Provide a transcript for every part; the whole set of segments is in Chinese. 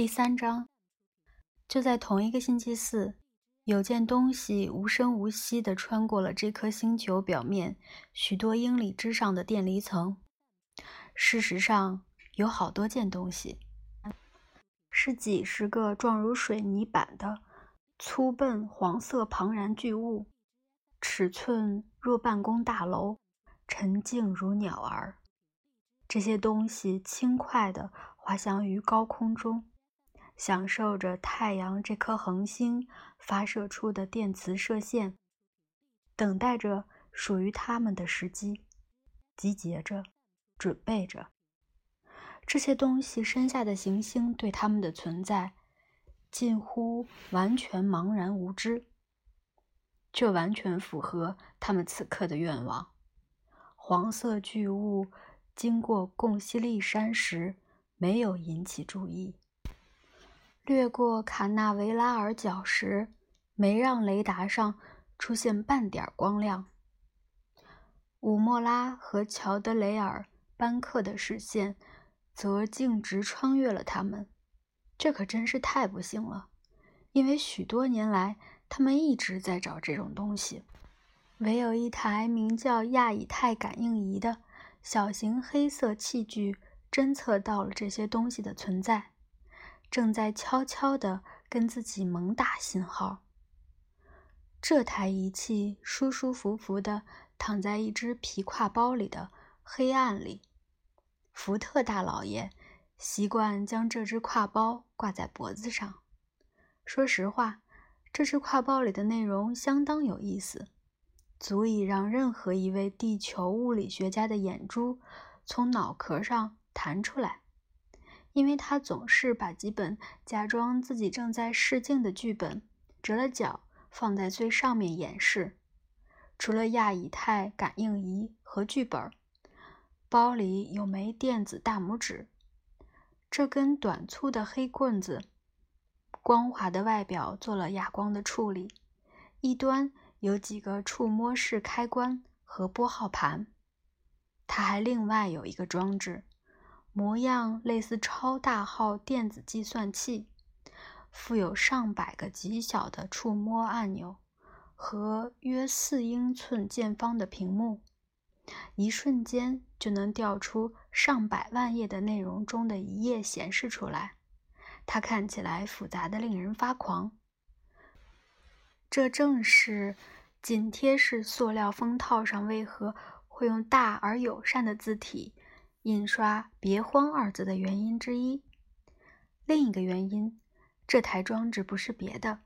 第三章，就在同一个星期四，有件东西无声无息地穿过了这颗星球表面许多英里之上的电离层。事实上，有好多件东西，是几十个状如水泥板的粗笨黄色庞然巨物，尺寸若办公大楼，沉静如鸟儿。这些东西轻快地滑翔于高空中。享受着太阳这颗恒星发射出的电磁射线，等待着属于他们的时机，集结着，准备着。这些东西身下的行星对他们的存在近乎完全茫然无知，这完全符合他们此刻的愿望。黄色巨物经过贡西利山时，没有引起注意。掠过卡纳维拉尔角时，没让雷达上出现半点光亮。武莫拉和乔德雷尔班克的视线则径直穿越了他们。这可真是太不幸了，因为许多年来他们一直在找这种东西。唯有一台名叫亚以太感应仪的小型黑色器具侦测到了这些东西的存在。正在悄悄地跟自己猛打信号。这台仪器舒舒服服地躺在一只皮挎包里的黑暗里。福特大老爷习惯将这只挎包挂在脖子上。说实话，这只挎包里的内容相当有意思，足以让任何一位地球物理学家的眼珠从脑壳上弹出来。因为他总是把几本假装自己正在试镜的剧本折了角放在最上面演示。除了亚以太感应仪和剧本，包里有枚电子大拇指。这根短粗的黑棍子，光滑的外表做了哑光的处理，一端有几个触摸式开关和拨号盘。它还另外有一个装置。模样类似超大号电子计算器，附有上百个极小的触摸按钮和约四英寸见方的屏幕，一瞬间就能调出上百万页的内容中的一页显示出来。它看起来复杂的令人发狂。这正是紧贴式塑料封套上为何会用大而友善的字体。印刷“别慌”二字的原因之一。另一个原因，这台装置不是别的，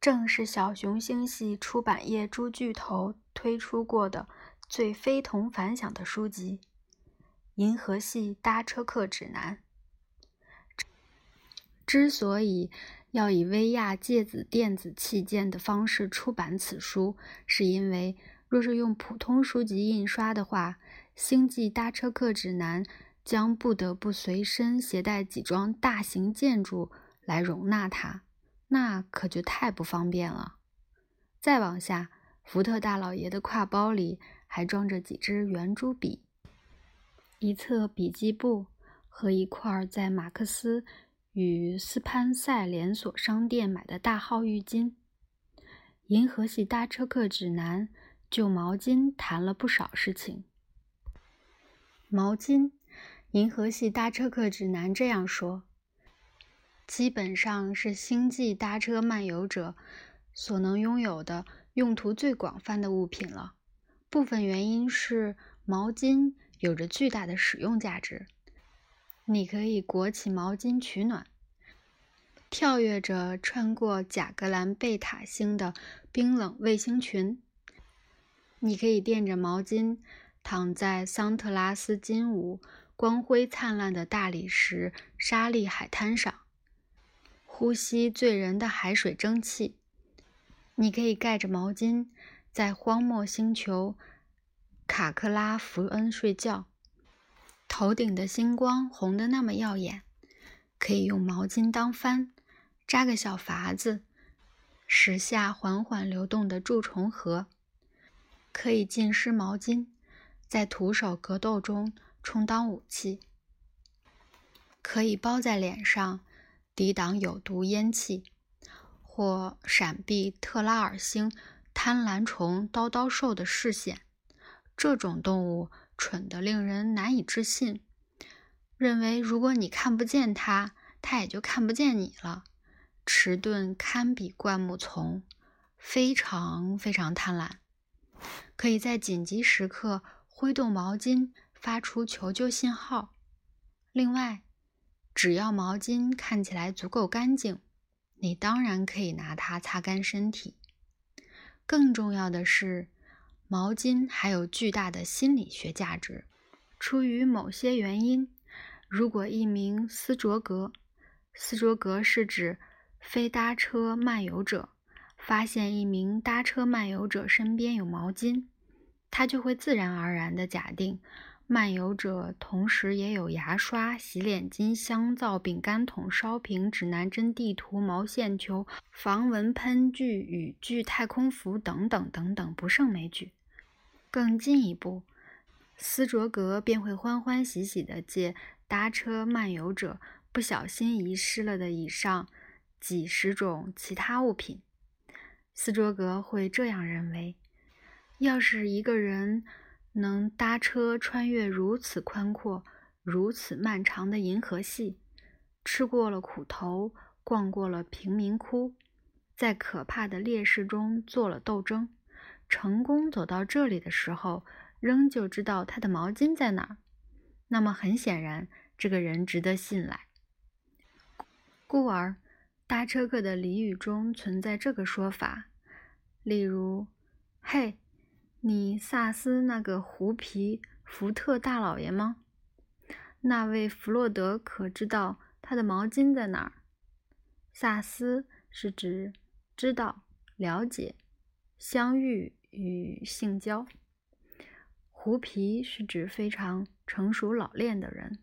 正是小熊星系出版业诸巨头推出过的最非同凡响的书籍《银河系搭车客指南》。之所以要以威亚介子电子器件的方式出版此书，是因为若是用普通书籍印刷的话，星际搭车客指南将不得不随身携带几幢大型建筑来容纳它，那可就太不方便了。再往下，福特大老爷的挎包里还装着几支圆珠笔、一册笔记簿和一块在马克思与斯潘塞连锁商店买的大号浴巾。银河系搭车客指南就毛巾谈了不少事情。毛巾，《银河系搭车客指南》这样说：“基本上是星际搭车漫游者所能拥有的用途最广泛的物品了。部分原因是毛巾有着巨大的使用价值。你可以裹起毛巾取暖，跳跃着穿过贾格兰贝塔星的冰冷卫星群。你可以垫着毛巾。”躺在桑特拉斯金舞光辉灿烂的大理石沙砾海滩上，呼吸醉人的海水蒸汽。你可以盖着毛巾在荒漠星球卡克拉福恩睡觉，头顶的星光红得那么耀眼，可以用毛巾当帆，扎个小筏子，驶下缓缓流动的蛀虫河，可以浸湿毛巾。在徒手格斗中充当武器。可以包在脸上，抵挡有毒烟气，或闪避特拉尔星贪婪虫叨叨兽的视线。这种动物蠢得令人难以置信，认为如果你看不见它，它也就看不见你了。迟钝堪比灌木丛，非常非常贪婪，可以在紧急时刻挥动毛巾发出求救信号。另外，只要毛巾看起来足够干净，你当然可以拿它擦干身体。更重要的是，毛巾还有巨大的心理学价值。出于某些原因，如果一名斯卓格（斯卓格是指非搭车漫游者）发现一名搭车漫游者身边有毛巾，他就会自然而然地假定。漫游者同时也有牙刷、洗脸巾、香皂、饼干桶、烧瓶、指南针、地图、毛线球、防蚊喷具、雨具、太空服等等等等，不胜枚举。更进一步，斯卓格便会欢欢喜喜地借搭车漫游者不小心遗失了的以上几十种其他物品。斯卓格会这样认为：要是一个人。能搭车穿越如此宽阔、如此漫长的银河系，吃过了苦头，逛过了贫民窟，在可怕的劣势中做了斗争，成功走到这里的时候，仍旧知道他的毛巾在哪儿。那么很显然，这个人值得信赖。故而，搭车客的俚语中存在这个说法，例如：“嘿。”你萨斯那个狐皮福特大老爷吗？那位弗洛德可知道他的毛巾在哪儿？萨斯是指知道、了解、相遇与性交；狐皮是指非常成熟老练的人；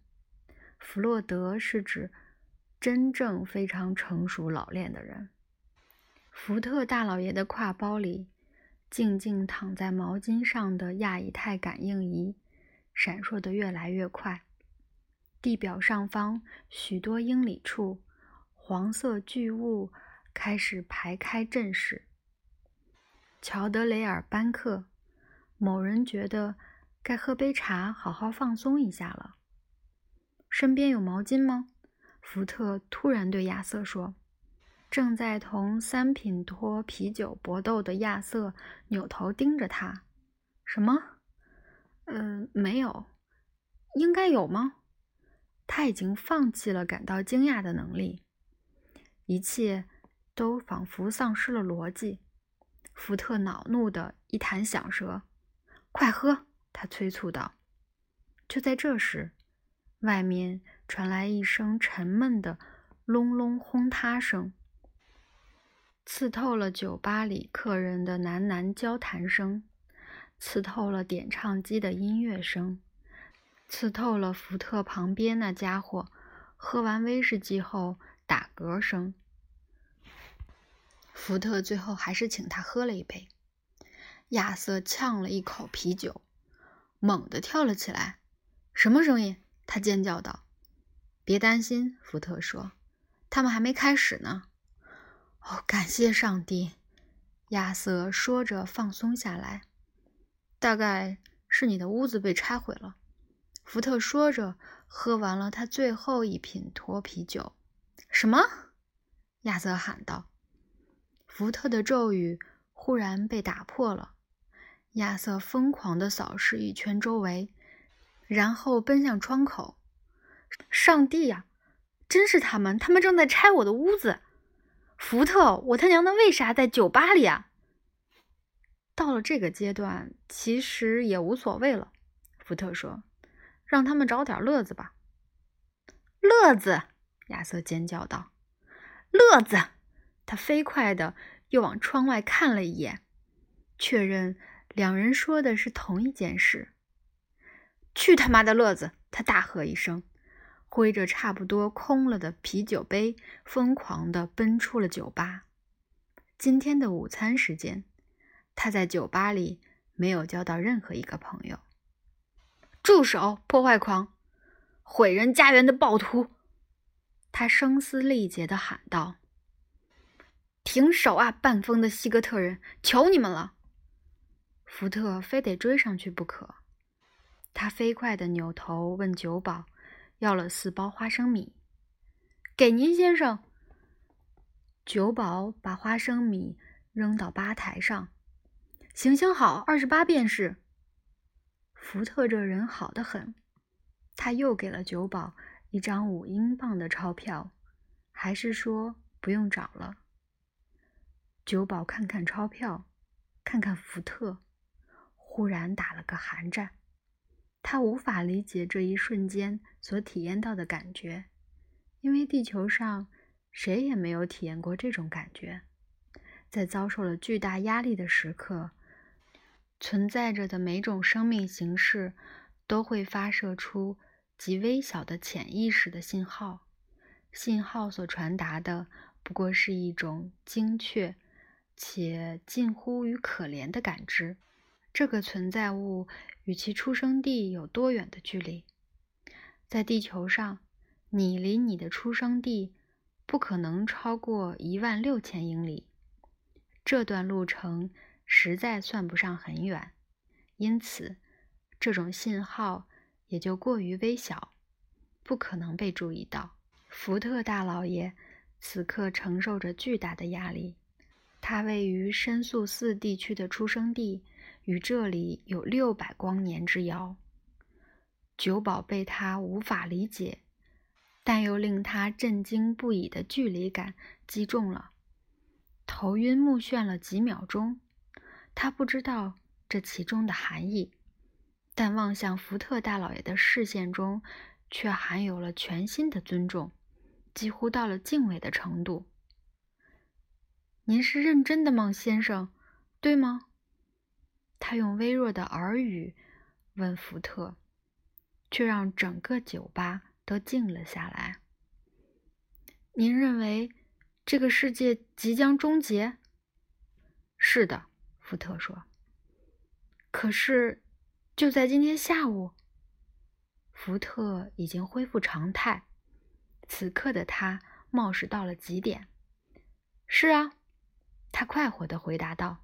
弗洛德是指真正非常成熟老练的人。福特大老爷的挎包里。静静躺在毛巾上的亚以太感应仪闪烁得越来越快。地表上方许多英里处，黄色巨物开始排开阵势。乔德雷尔班克，某人觉得该喝杯茶，好好放松一下了。身边有毛巾吗？福特突然对亚瑟说。正在同三品托啤酒搏斗的亚瑟扭头盯着他。什么？嗯，没有。应该有吗？他已经放弃了感到惊讶的能力。一切都仿佛丧失了逻辑。福特恼怒的一弹响舌。快喝！他催促道。就在这时，外面传来一声沉闷的隆隆轰塌声。刺透了酒吧里客人的喃喃交谈声，刺透了点唱机的音乐声，刺透了福特旁边那家伙喝完威士忌后打嗝声。福特最后还是请他喝了一杯。亚瑟呛了一口啤酒，猛地跳了起来。“什么声音？”他尖叫道。“别担心。”福特说，“他们还没开始呢。”哦，感谢上帝！亚瑟说着，放松下来。大概是你的屋子被拆毁了。福特说着，喝完了他最后一瓶脱啤酒。什么？亚瑟喊道。福特的咒语忽然被打破了。亚瑟疯狂地扫视一圈周围，然后奔向窗口。上帝呀！真是他们！他们正在拆我的屋子！福特，我他娘的为啥在酒吧里啊？到了这个阶段，其实也无所谓了。福特说：“让他们找点乐子吧。”乐子！亚瑟尖叫道：“乐子！”他飞快的又往窗外看了一眼，确认两人说的是同一件事。“去他妈的乐子！”他大喝一声。挥着差不多空了的啤酒杯，疯狂地奔出了酒吧。今天的午餐时间，他在酒吧里没有交到任何一个朋友。住手！破坏狂，毁人家园的暴徒！他声嘶力竭地喊道：“停手啊，半疯的西格特人！求你们了！”福特非得追上去不可。他飞快地扭头问酒保：“要了四包花生米，给您先生。”酒保把花生米扔到吧台上。行行好，二十八便是。福特这人好得很，他又给了酒保一张五英镑的钞票，还是说不用找了。酒保看看钞票，看看福特，忽然打了个寒战。他无法理解这一瞬间所体验到的感觉，因为地球上谁也没有体验过这种感觉，在遭受了巨大压力的时刻。存在着的每种生命形式都会发射出极微小的潜意识的信号，信号所传达的不过是一种精确且近乎于可怜的感知。这个存在物与其出生地有多远的距离？在地球上，你离你的出生地不可能超过一万六千英里。这段路程。实在算不上很远，因此这种信号也就过于微小，不可能被注意到。福特大老爷此刻承受着巨大的压力，他位于深宿四地区的出生地与这里有六百光年之遥。酒保被他无法理解，但又令他震惊不已的距离感击中了，头晕目眩了几秒钟。他不知道这其中的含义，但望向福特大老爷的视线中，却含有了全新的尊重，几乎到了敬畏的程度。您是认真的吗，先生？对吗？他用微弱的耳语问福特，却让整个酒吧都静了下来。您认为这个世界即将终结？是的。福特说：“可是，就在今天下午，福特已经恢复常态。此刻的他冒失到了极点。是啊，他快活的回答道：‘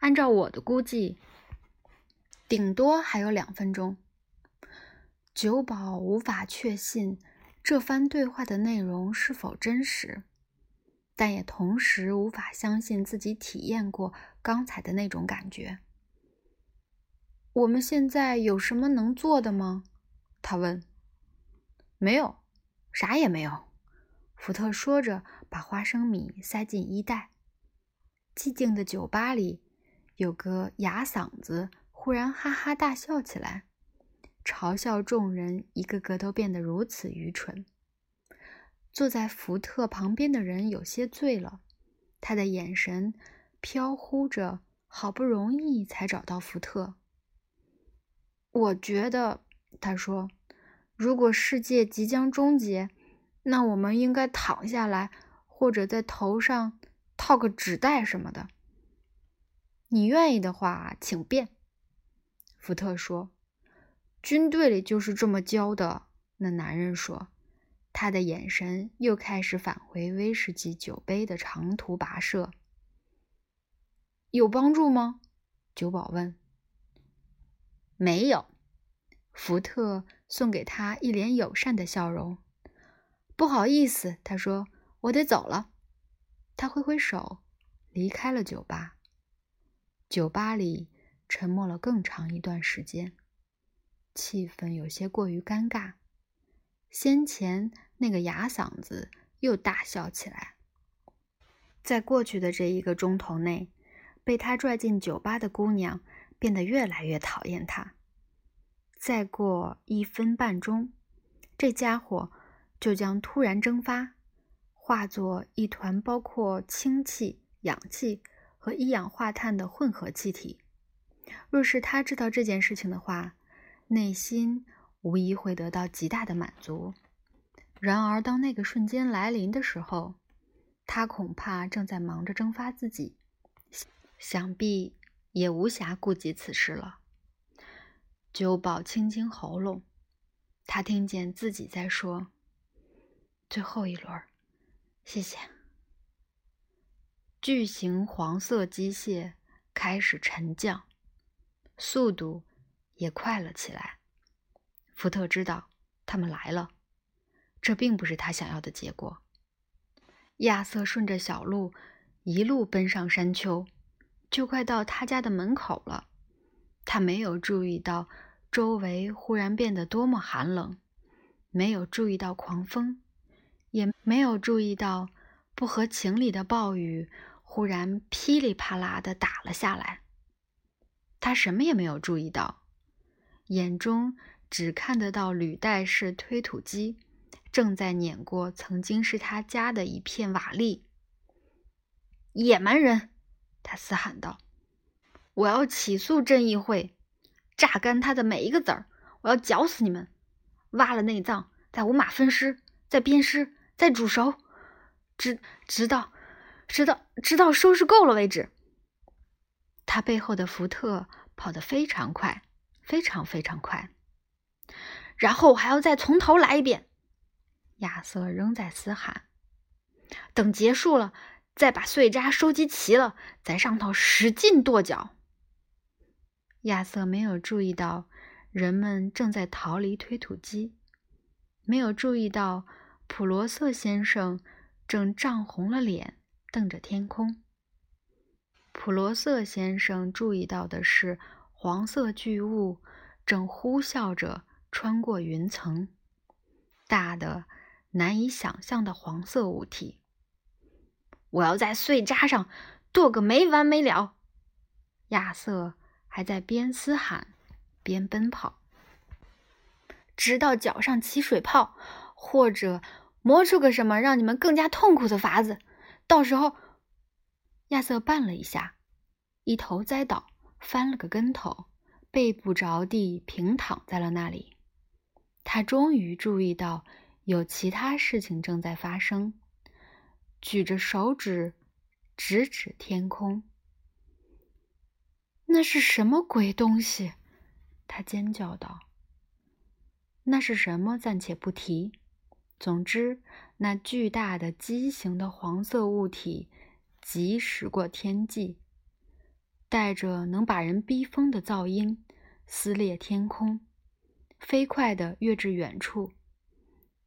按照我的估计，顶多还有两分钟。’酒保无法确信这番对话的内容是否真实。”但也同时无法相信自己体验过刚才的那种感觉。我们现在有什么能做的吗？他问。没有，啥也没有。福特说着，把花生米塞进衣袋。寂静的酒吧里，有个哑嗓子忽然哈哈大笑起来，嘲笑众人一个个都变得如此愚蠢。坐在福特旁边的人有些醉了，他的眼神飘忽着，好不容易才找到福特。我觉得，他说：“如果世界即将终结，那我们应该躺下来，或者在头上套个纸袋什么的。”你愿意的话，请便。”福特说。“军队里就是这么教的。”那男人说。他的眼神又开始返回威士忌酒杯的长途跋涉。有帮助吗？酒保问。没有。福特送给他一脸友善的笑容。不好意思，他说，我得走了。他挥挥手，离开了酒吧。酒吧里沉默了更长一段时间，气氛有些过于尴尬。先前。那个哑嗓子又大笑起来。在过去的这一个钟头内，被他拽进酒吧的姑娘变得越来越讨厌他。再过一分半钟，这家伙就将突然蒸发，化作一团包括氢气、氧气和一氧化碳的混合气体。若是他知道这件事情的话，内心无疑会得到极大的满足。然而，当那个瞬间来临的时候，他恐怕正在忙着蒸发自己，想必也无暇顾及此事了。酒保清清喉咙，他听见自己在说：“最后一轮，谢谢。巨型黄色机械开始沉降，速度也快了起来。福特知道他们来了，这并不是他想要的结果。亚瑟顺着小路一路奔上山丘，就快到他家的门口了。他没有注意到周围忽然变得多么寒冷，没有注意到狂风，也没有注意到不合情理的暴雨。忽然噼里啪啦的打了下来，他什么也没有注意到，眼中只看得到履带式推土机正在碾过曾经是他家的一片瓦砾。野蛮人！他嘶喊道：“我要起诉正义会，榨干他的每一个子儿！我要绞死你们！挖了内脏，再五马分尸，再鞭尸，再煮熟，直直到……”直到直到收拾够了为止。他背后的福特跑得非常快，非常非常快。然后还要再从头来一遍。亚瑟仍在嘶喊。等结束了，再把碎渣收集齐了，在上头使劲跺脚。亚瑟没有注意到人们正在逃离推土机，没有注意到普罗瑟先生正涨红了脸。瞪着天空，普罗瑟先生注意到的是黄色巨物正呼啸着穿过云层，大的难以想象的黄色物体。我要在碎渣上剁个没完没了。亚瑟还在边嘶喊边奔跑，直到脚上起水泡，或者磨出个什么让你们更加痛苦的法子。到时候，亚瑟绊了一下，一头栽倒，翻了个跟头，背部着地，平躺在了那里。他终于注意到有其他事情正在发生，举着手指直指天空。那是什么鬼东西？他尖叫道。那是什么？暂且不提。总之，那巨大的畸形的黄色物体疾驶过天际，带着能把人逼疯的噪音，撕裂天空，飞快地跃至远处。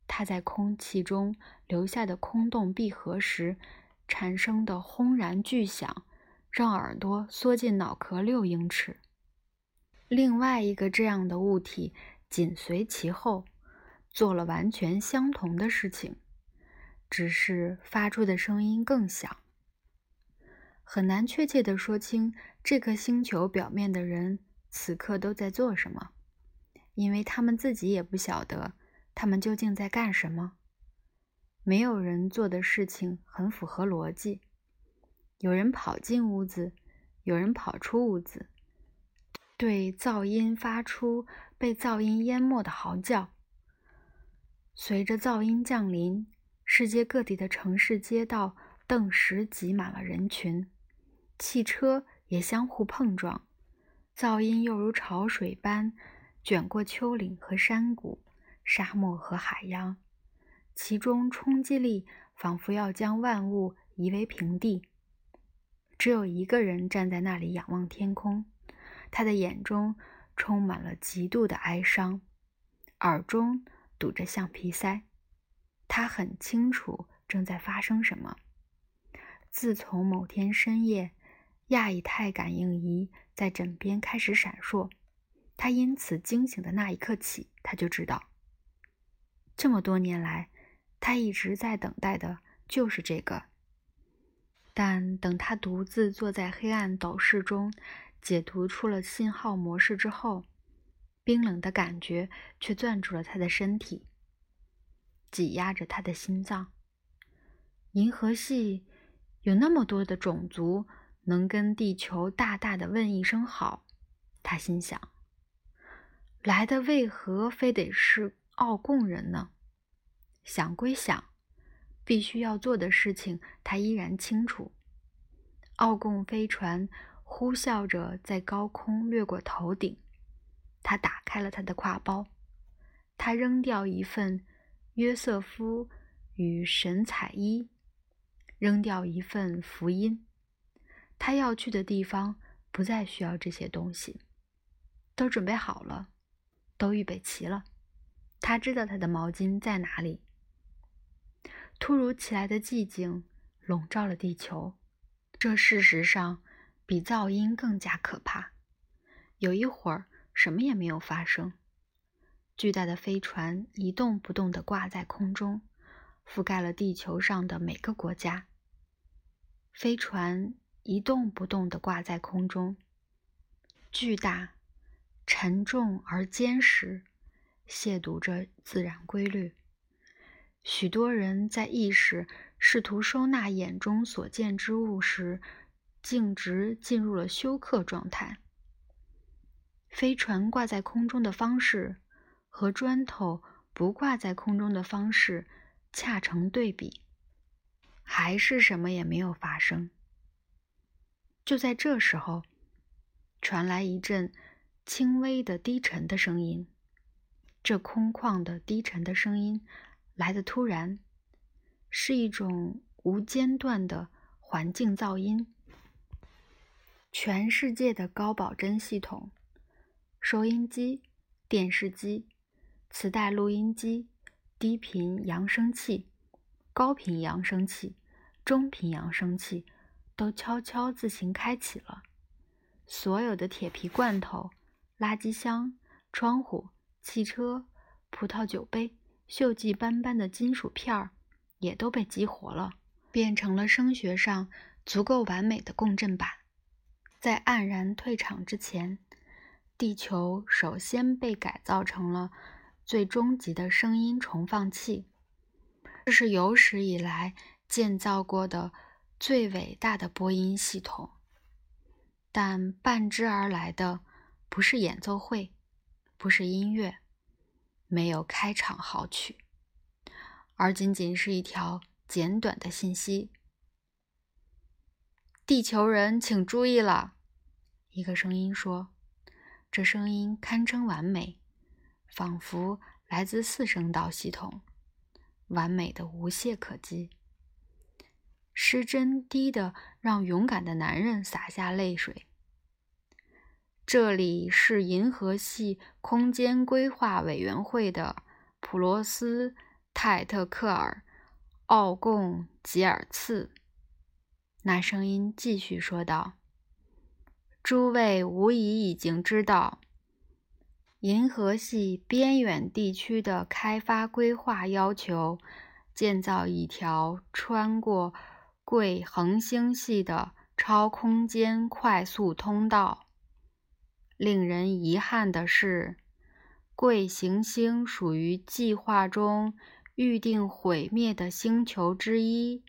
它在空气中留下的空洞闭合时产生的轰然巨响，让耳朵缩进脑壳六英尺。另外一个这样的物体紧随其后。做了完全相同的事情，只是发出的声音更响。很难确切地说清这颗星球表面的人此刻都在做什么，因为他们自己也不晓得他们究竟在干什么。没有人做的事情很符合逻辑。有人跑进屋子，有人跑出屋子，对噪音发出被噪音淹没的嚎叫。随着噪音降临，世界各地的城市街道顿时挤满了人群，汽车也相互碰撞，噪音又如潮水般卷过丘陵和山谷、沙漠和海洋，其中冲击力仿佛要将万物夷为平地。只有一个人站在那里仰望天空，他的眼中充满了极度的哀伤，耳中。堵着橡皮塞，他很清楚正在发生什么。自从某天深夜，亚以太感应仪在枕边开始闪烁，他因此惊醒的那一刻起，他就知道，这么多年来，他一直在等待的就是这个。但等他独自坐在黑暗斗室中，解读出了信号模式之后，冰冷的感觉却攥住了他的身体，挤压着他的心脏。银河系有那么多的种族能跟地球大大的问一声好，他心想。来的为何非得是奥贡人呢？想归想，必须要做的事情他依然清楚。奥贡飞船呼啸着在高空掠过头顶。他打开了他的挎包，他扔掉一份约瑟夫与神采衣，扔掉一份福音。他要去的地方不再需要这些东西，都准备好了，都预备齐了。他知道他的毛巾在哪里。突如其来的寂静笼罩了地球，这事实上比噪音更加可怕。有一会儿，什么也没有发生。巨大的飞船一动不动地挂在空中，覆盖了地球上的每个国家。飞船一动不动地挂在空中，巨大、沉重而坚实，亵渎着自然规律。许多人在意识试图收纳眼中所见之物时，径直进入了休克状态。飞船挂在空中的方式。和砖头不挂在空中的方式恰成对比，还是什么也没有发生。就在这时候，传来一阵轻微的低沉的声音。这空旷的低沉的声音来得突然，是一种无间断的环境噪音。全世界的高保真系统、收音机、电视机。磁带录音机、低频扬声器、高频扬声器、中频扬声器都悄悄自行开启了。所有的铁皮罐头、垃圾箱、窗户、汽车、葡萄酒杯、锈迹斑斑的金属片儿也都被激活了，变成了声学上足够完美的共振板。在黯然退场之前，地球首先被改造成了。最终极的声音重放器，这是有史以来建造过的最伟大的播音系统。但伴之而来的不是演奏会，不是音乐，没有开场好曲，而仅仅是一条简短的信息：“地球人，请注意了！”一个声音说，这声音堪称完美。仿佛来自四声道系统，完美的无懈可击。失真低的让勇敢的男人洒下泪水。这里是银河系空间规划委员会的普罗斯泰特克尔奥贡吉尔茨。那声音继续说道：“诸位无疑已经知道。”银河系边远地区的开发规划要求建造一条穿过贵恒星系的超空间快速通道。令人遗憾的是，贵行星属于计划中预定毁灭的星球之一。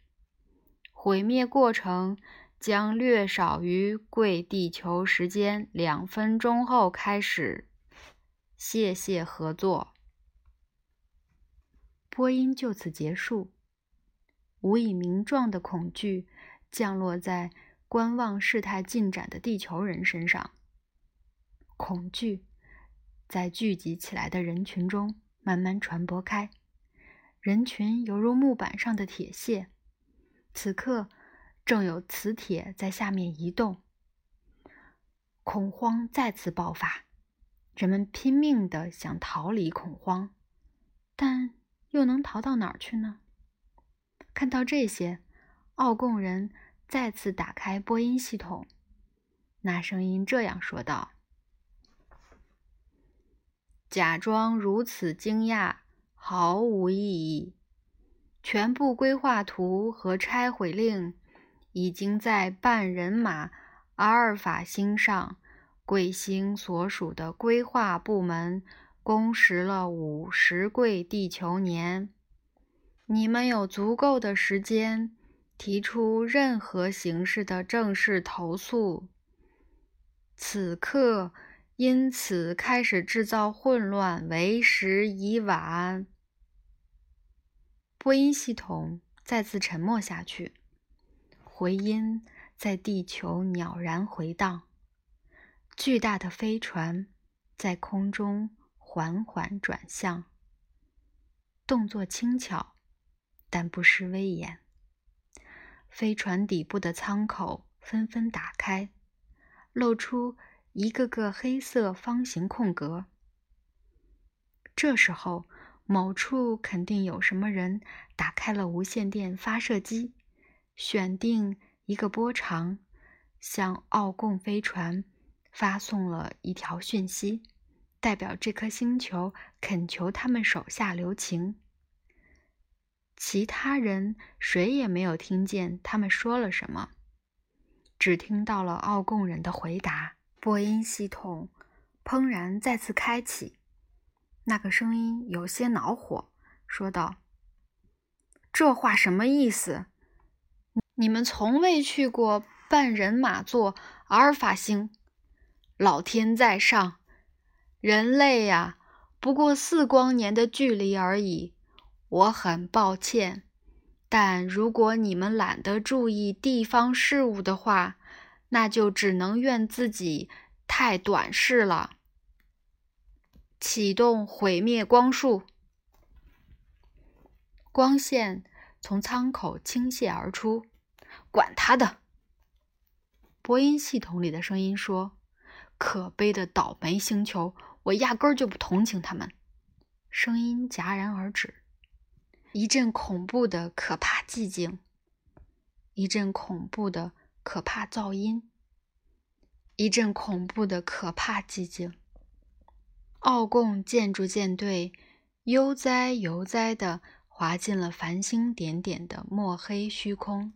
毁灭过程将略少于贵地球时间两分钟后开始。谢谢合作。播音就此结束。无以名状的恐惧降落在观望事态进展的地球人身上。恐惧在聚集起来的人群中慢慢传播开，人群犹如木板上的铁屑，此刻正有磁铁在下面移动。恐慌再次爆发。人们拼命的想逃离恐慌，但又能逃到哪儿去呢？看到这些，奥贡人再次打开播音系统。那声音这样说道：“假装如此惊讶毫无意义。全部规划图和拆毁令已经在半人马阿尔法星上。”贵星所属的规划部门工时了五十贵地球年。你们有足够的时间提出任何形式的正式投诉。此刻，因此开始制造混乱为时已晚。播音系统再次沉默下去，回音在地球袅然回荡。巨大的飞船在空中缓缓转向，动作轻巧，但不失威严。飞船底部的舱口纷纷打开，露出一个个黑色方形空格。这时候，某处肯定有什么人打开了无线电发射机，选定一个波长，向奥贡飞船发送了一条讯息。代表这颗星球恳求他们手下留情。其他人谁也没有听见他们说了什么，只听到了奥贡人的回答。播音系统砰然再次开启，那个声音有些恼火，说道：“这话什么意思？你们从未去过半人马座阿尔法星？老天在上！”人类呀，不过四光年的距离而已。我很抱歉，但如果你们懒得注意地方事务的话，那就只能怨自己太短视了。启动毁灭光束，光线从舱口倾泻而出。管他的！播音系统里的声音说：“可悲的倒霉星球。”我压根儿就不同情他们。声音戛然而止，一阵恐怖的可怕寂静，一阵恐怖的可怕噪音，一阵恐怖的可怕寂静。奥贡建筑舰队悠哉悠哉地滑进了繁星点点的墨黑虚空。